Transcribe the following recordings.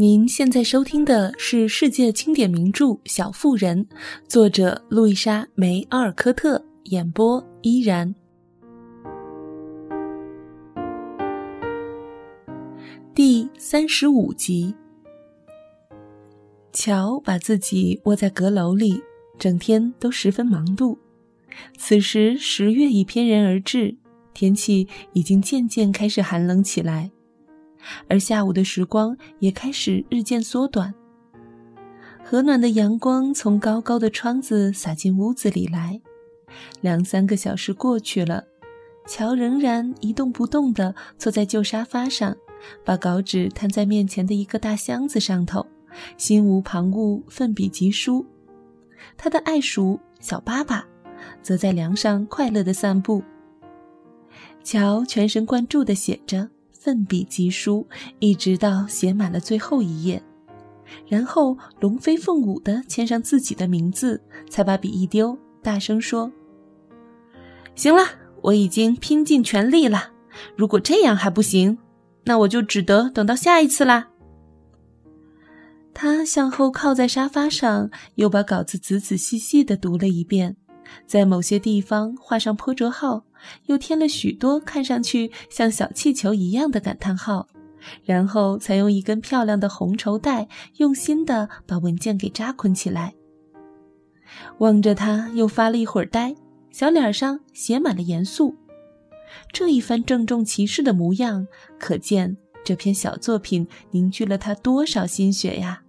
您现在收听的是世界经典名著《小妇人》，作者路易莎·梅·阿尔科特，演播依然。第三十五集，乔把自己窝在阁楼里，整天都十分忙碌。此时十月已翩然而至，天气已经渐渐开始寒冷起来。而下午的时光也开始日渐缩短。和暖的阳光从高高的窗子洒进屋子里来。两三个小时过去了，乔仍然一动不动地坐在旧沙发上，把稿纸摊在面前的一个大箱子上头，心无旁骛，奋笔疾书。他的爱鼠小巴巴，则在梁上快乐地散步。乔全神贯注地写着。奋笔疾书，一直到写满了最后一页，然后龙飞凤舞地签上自己的名字，才把笔一丢，大声说：“行了，我已经拼尽全力了。如果这样还不行，那我就只得等到下一次啦。”他向后靠在沙发上，又把稿子仔仔细细地读了一遍，在某些地方画上破折号。又添了许多看上去像小气球一样的感叹号，然后才用一根漂亮的红绸带用心地把文件给扎捆起来。望着他，又发了一会儿呆，小脸上写满了严肃。这一番郑重其事的模样，可见这篇小作品凝聚了他多少心血呀！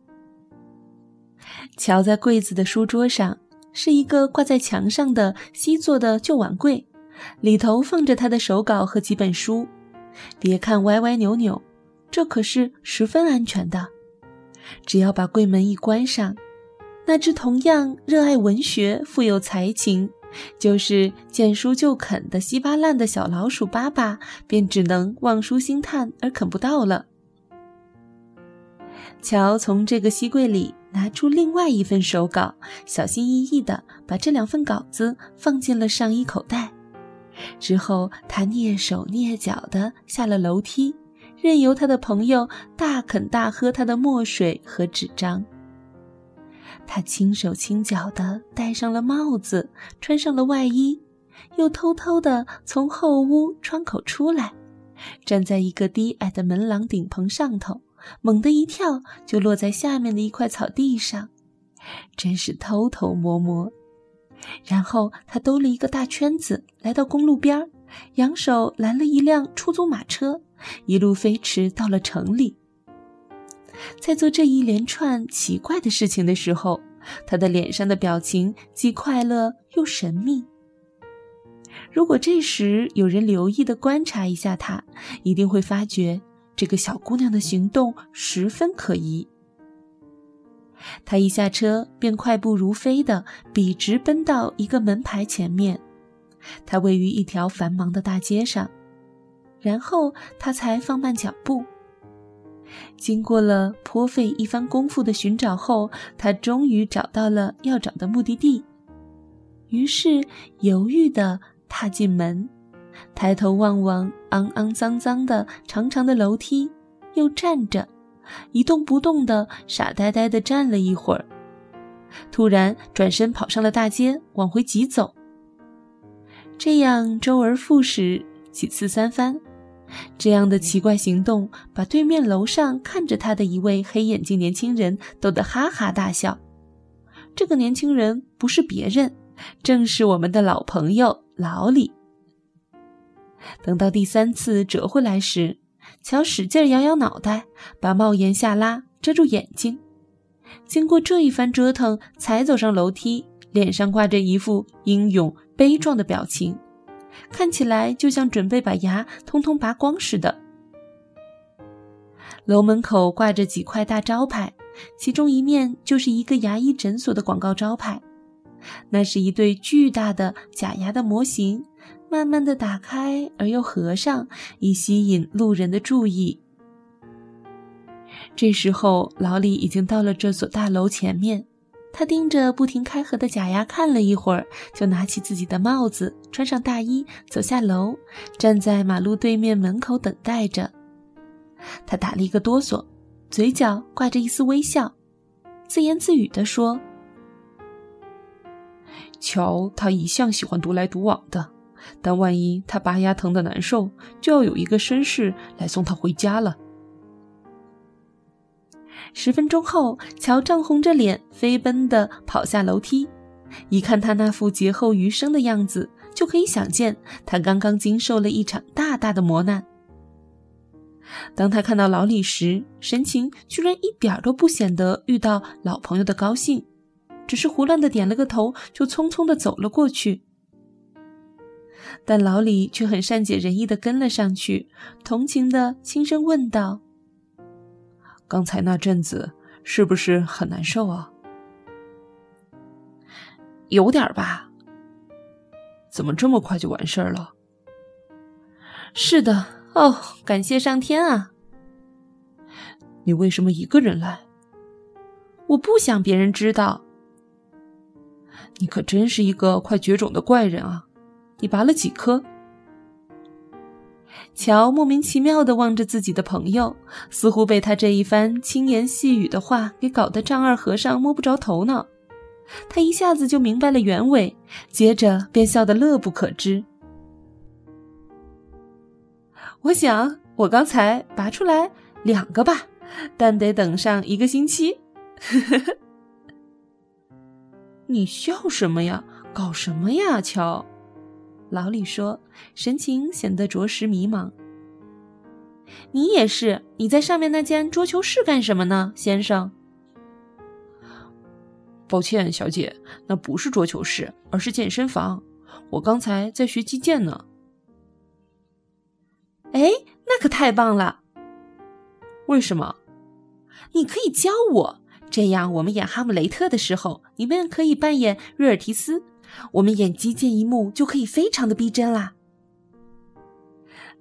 瞧在柜子的书桌上，是一个挂在墙上的锡做的旧碗柜。里头放着他的手稿和几本书，别看歪歪扭扭，这可是十分安全的。只要把柜门一关上，那只同样热爱文学、富有才情，就是见书就啃的稀巴烂的小老鼠巴巴，便只能望书兴叹而啃不到了。乔从这个西柜里拿出另外一份手稿，小心翼翼地把这两份稿子放进了上衣口袋。之后，他蹑手蹑脚地下了楼梯，任由他的朋友大啃大喝他的墨水和纸张。他轻手轻脚地戴上了帽子，穿上了外衣，又偷偷地从后屋窗口出来，站在一个低矮的门廊顶棚上头，猛地一跳，就落在下面的一块草地上，真是偷偷摸摸。然后他兜了一个大圈子，来到公路边儿，扬手拦了一辆出租马车，一路飞驰到了城里。在做这一连串奇怪的事情的时候，他的脸上的表情既快乐又神秘。如果这时有人留意的观察一下他，一定会发觉这个小姑娘的行动十分可疑。他一下车，便快步如飞地笔直奔到一个门牌前面。它位于一条繁忙的大街上，然后他才放慢脚步。经过了颇费一番功夫的寻找后，他终于找到了要找的目的地。于是犹豫地踏进门，抬头望望肮肮脏脏的长长的楼梯，又站着。一动不动的，傻呆呆的站了一会儿，突然转身跑上了大街，往回急走。这样周而复始，几次三番，这样的奇怪行动把对面楼上看着他的一位黑眼镜年轻人逗得哈哈大笑。这个年轻人不是别人，正是我们的老朋友老李。等到第三次折回来时，乔使劲摇摇脑袋，把帽檐下拉，遮住眼睛。经过这一番折腾，才走上楼梯，脸上挂着一副英勇悲壮的表情，看起来就像准备把牙通通拔光似的。楼门口挂着几块大招牌，其中一面就是一个牙医诊所的广告招牌，那是一对巨大的假牙的模型。慢慢的打开而又合上，以吸引路人的注意。这时候，老李已经到了这所大楼前面。他盯着不停开合的假牙看了一会儿，就拿起自己的帽子，穿上大衣，走下楼，站在马路对面门口等待着。他打了一个哆嗦，嘴角挂着一丝微笑，自言自语地说：“乔，他一向喜欢独来独往的，但万一他拔牙疼的难受，就要有一个绅士来送他回家了。”十分钟后，乔涨红着脸飞奔地跑下楼梯。一看他那副劫后余生的样子，就可以想见他刚刚经受了一场大大的磨难。当他看到老李时，神情居然一点都不显得遇到老朋友的高兴，只是胡乱的点了个头，就匆匆的走了过去。但老李却很善解人意的跟了上去，同情的轻声问道。刚才那阵子是不是很难受啊？有点吧。怎么这么快就完事儿了？是的，哦，感谢上天啊！你为什么一个人来？我不想别人知道。你可真是一个快绝种的怪人啊！你拔了几颗？乔莫名其妙地望着自己的朋友，似乎被他这一番轻言细语的话给搞得丈二和尚摸不着头脑。他一下子就明白了原委，接着便笑得乐不可支。我想我刚才拔出来两个吧，但得等上一个星期。你笑什么呀？搞什么呀，乔？老李说，神情显得着实迷茫。你也是，你在上面那间桌球室干什么呢，先生？抱歉，小姐，那不是桌球室，而是健身房。我刚才在学击剑呢。哎，那可太棒了！为什么？你可以教我，这样我们演哈姆雷特的时候，你们可以扮演瑞尔提斯。我们演击剑一幕就可以非常的逼真啦！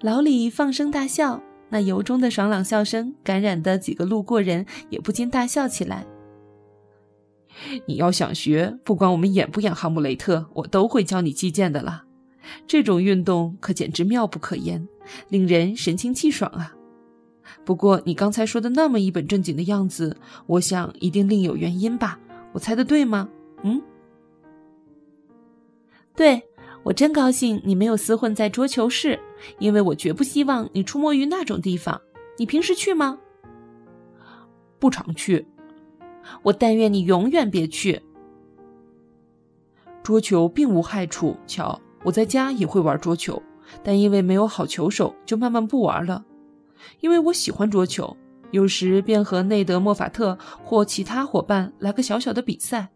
老李放声大笑，那由衷的爽朗笑声感染的几个路过人也不禁大笑起来。你要想学，不管我们演不演哈姆雷特，我都会教你击剑的啦。这种运动可简直妙不可言，令人神清气爽啊！不过你刚才说的那么一本正经的样子，我想一定另有原因吧？我猜的对吗？嗯。对我真高兴你没有厮混在桌球室，因为我绝不希望你出没于那种地方。你平时去吗？不常去。我但愿你永远别去。桌球并无害处，瞧，我在家也会玩桌球，但因为没有好球手，就慢慢不玩了。因为我喜欢桌球，有时便和内德·莫法特或其他伙伴来个小小的比赛。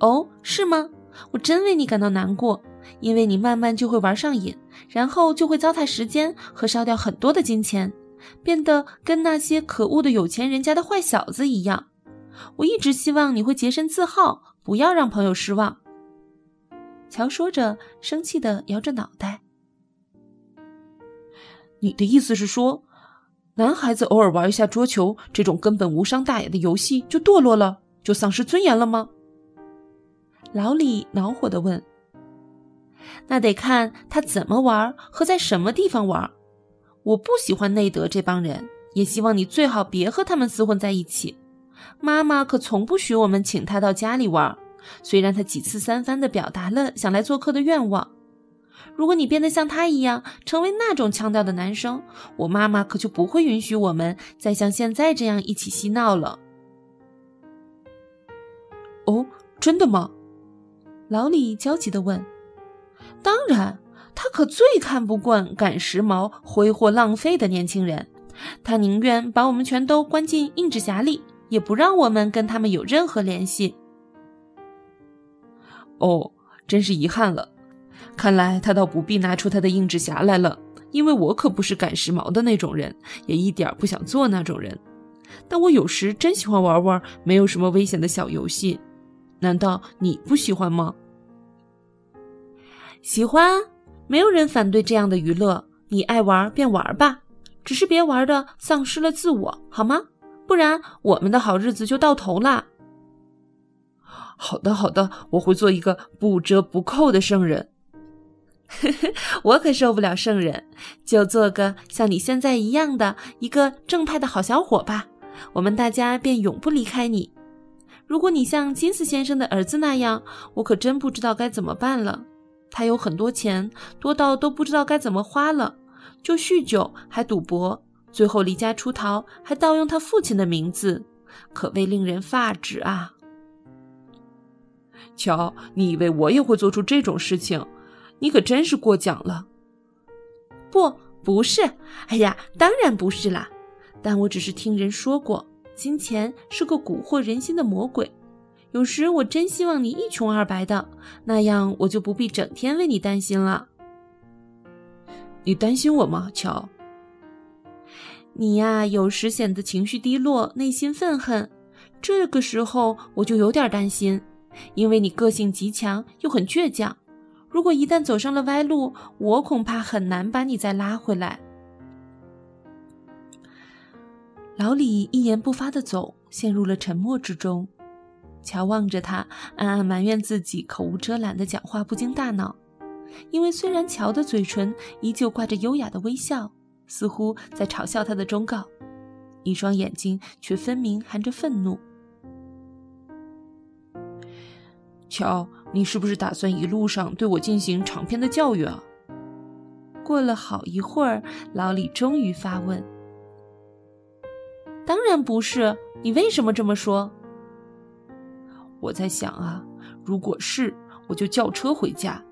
哦，是吗？我真为你感到难过，因为你慢慢就会玩上瘾，然后就会糟蹋时间和烧掉很多的金钱，变得跟那些可恶的有钱人家的坏小子一样。我一直希望你会洁身自好，不要让朋友失望。乔说着，生气地摇着脑袋。你的意思是说，男孩子偶尔玩一下桌球这种根本无伤大雅的游戏就堕落了，就丧失尊严了吗？老李恼火地问：“那得看他怎么玩和在什么地方玩。我不喜欢内德这帮人，也希望你最好别和他们厮混在一起。妈妈可从不许我们请他到家里玩，虽然他几次三番地表达了想来做客的愿望。如果你变得像他一样，成为那种腔调的男生，我妈妈可就不会允许我们再像现在这样一起嬉闹了。”哦，真的吗？老李焦急地问：“当然，他可最看不惯赶时髦、挥霍浪费的年轻人。他宁愿把我们全都关进硬纸匣里，也不让我们跟他们有任何联系。”哦，真是遗憾了。看来他倒不必拿出他的硬纸匣来了，因为我可不是赶时髦的那种人，也一点不想做那种人。但我有时真喜欢玩玩没有什么危险的小游戏。难道你不喜欢吗？喜欢，没有人反对这样的娱乐。你爱玩便玩吧，只是别玩的丧失了自我，好吗？不然我们的好日子就到头啦。好的，好的，我会做一个不折不扣的圣人。我可受不了圣人，就做个像你现在一样的一个正派的好小伙吧。我们大家便永不离开你。如果你像金斯先生的儿子那样，我可真不知道该怎么办了。他有很多钱，多到都不知道该怎么花了，就酗酒，还赌博，最后离家出逃，还盗用他父亲的名字，可谓令人发指啊！瞧，你以为我也会做出这种事情？你可真是过奖了。不，不是。哎呀，当然不是啦。但我只是听人说过，金钱是个蛊惑人心的魔鬼。有时我真希望你一穷二白的，那样我就不必整天为你担心了。你担心我吗，乔？你呀，有时显得情绪低落，内心愤恨，这个时候我就有点担心，因为你个性极强又很倔强。如果一旦走上了歪路，我恐怕很难把你再拉回来。老李一言不发的走，陷入了沉默之中。乔望着他，暗暗埋怨自己口无遮拦的讲话不经大脑。因为虽然乔的嘴唇依旧挂着优雅的微笑，似乎在嘲笑他的忠告，一双眼睛却分明含着愤怒。乔，你是不是打算一路上对我进行长篇的教育啊？过了好一会儿，老李终于发问：“当然不是，你为什么这么说？”我在想啊，如果是，我就叫车回家；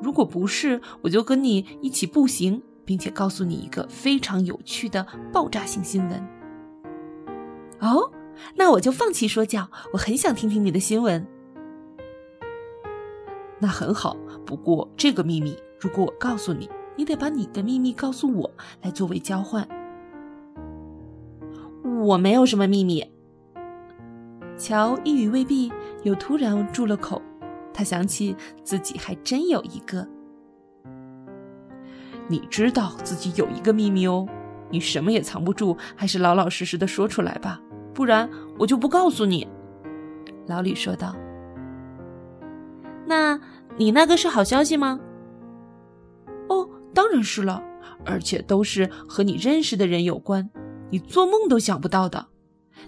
如果不是，我就跟你一起步行，并且告诉你一个非常有趣的爆炸性新闻。哦，那我就放弃说教，我很想听听你的新闻。那很好，不过这个秘密，如果我告诉你，你得把你的秘密告诉我，来作为交换。我没有什么秘密。乔一语未毕，又突然住了口。他想起自己还真有一个。你知道自己有一个秘密哦，你什么也藏不住，还是老老实实的说出来吧，不然我就不告诉你。”老李说道。“那你那个是好消息吗？”“哦，当然是了，而且都是和你认识的人有关，你做梦都想不到的。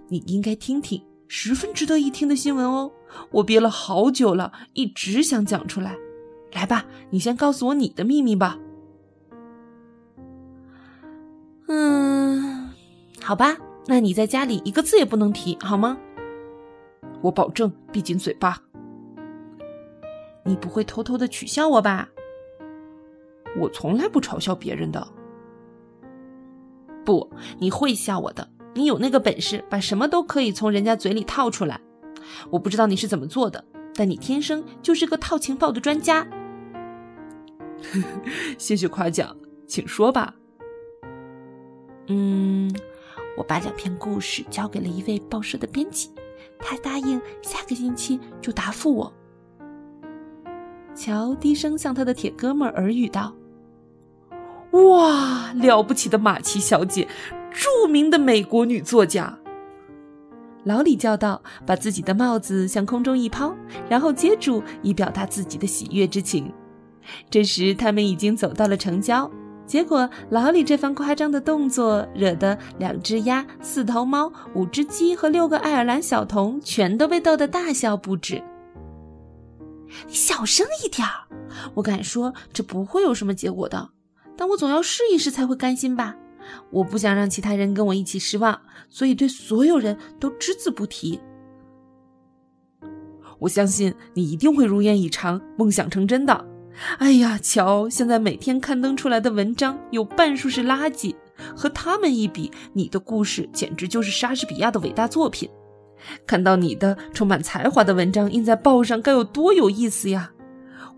你应该听听。”十分值得一听的新闻哦！我憋了好久了，一直想讲出来。来吧，你先告诉我你的秘密吧。嗯，好吧，那你在家里一个字也不能提，好吗？我保证闭紧嘴巴。你不会偷偷的取笑我吧？我从来不嘲笑别人的。不，你会笑我的。你有那个本事，把什么都可以从人家嘴里套出来。我不知道你是怎么做的，但你天生就是个套情报的专家。谢谢夸奖，请说吧。嗯，我把两篇故事交给了一位报社的编辑，他答应下个星期就答复我。乔低声向他的铁哥们耳语道：“哇，了不起的马奇小姐！”著名的美国女作家，老李叫道：“把自己的帽子向空中一抛，然后接住，以表达自己的喜悦之情。”这时，他们已经走到了城郊。结果，老李这番夸张的动作，惹得两只鸭、四头猫、五只鸡和六个爱尔兰小童全都被逗得大笑不止。你小声一点儿，我敢说这不会有什么结果的，但我总要试一试才会甘心吧。我不想让其他人跟我一起失望，所以对所有人都只字不提。我相信你一定会如愿以偿，梦想成真的。哎呀，瞧，现在每天刊登出来的文章有半数是垃圾，和他们一比，你的故事简直就是莎士比亚的伟大作品。看到你的充满才华的文章印在报上，该有多有意思呀！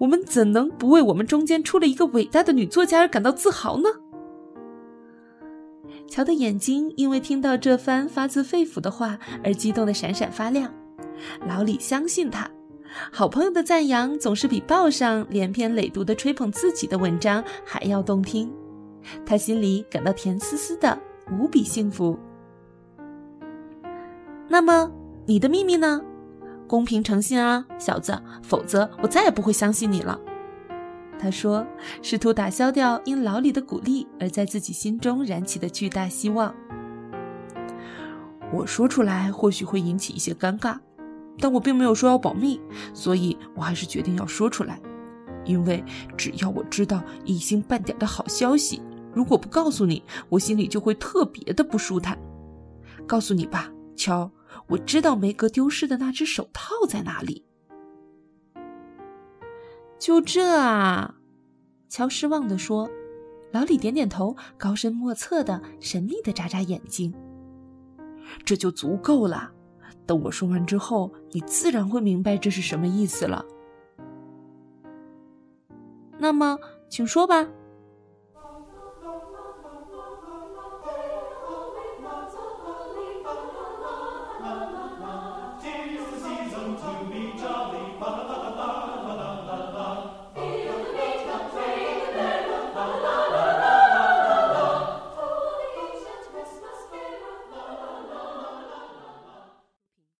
我们怎能不为我们中间出了一个伟大的女作家而感到自豪呢？乔的眼睛因为听到这番发自肺腑的话而激动得闪闪发亮。老李相信他，好朋友的赞扬总是比报上连篇累牍的吹捧自己的文章还要动听。他心里感到甜丝丝的，无比幸福。那么，你的秘密呢？公平诚信啊，小子，否则我再也不会相信你了。他说，试图打消掉因老李的鼓励而在自己心中燃起的巨大希望。我说出来或许会引起一些尴尬，但我并没有说要保密，所以我还是决定要说出来。因为只要我知道一星半点的好消息，如果不告诉你，我心里就会特别的不舒坦。告诉你吧，乔，我知道梅格丢失的那只手套在哪里。就这啊，乔失望地说。老李点点头，高深莫测的、神秘的眨眨眼睛。这就足够了。等我说完之后，你自然会明白这是什么意思了。那么，请说吧。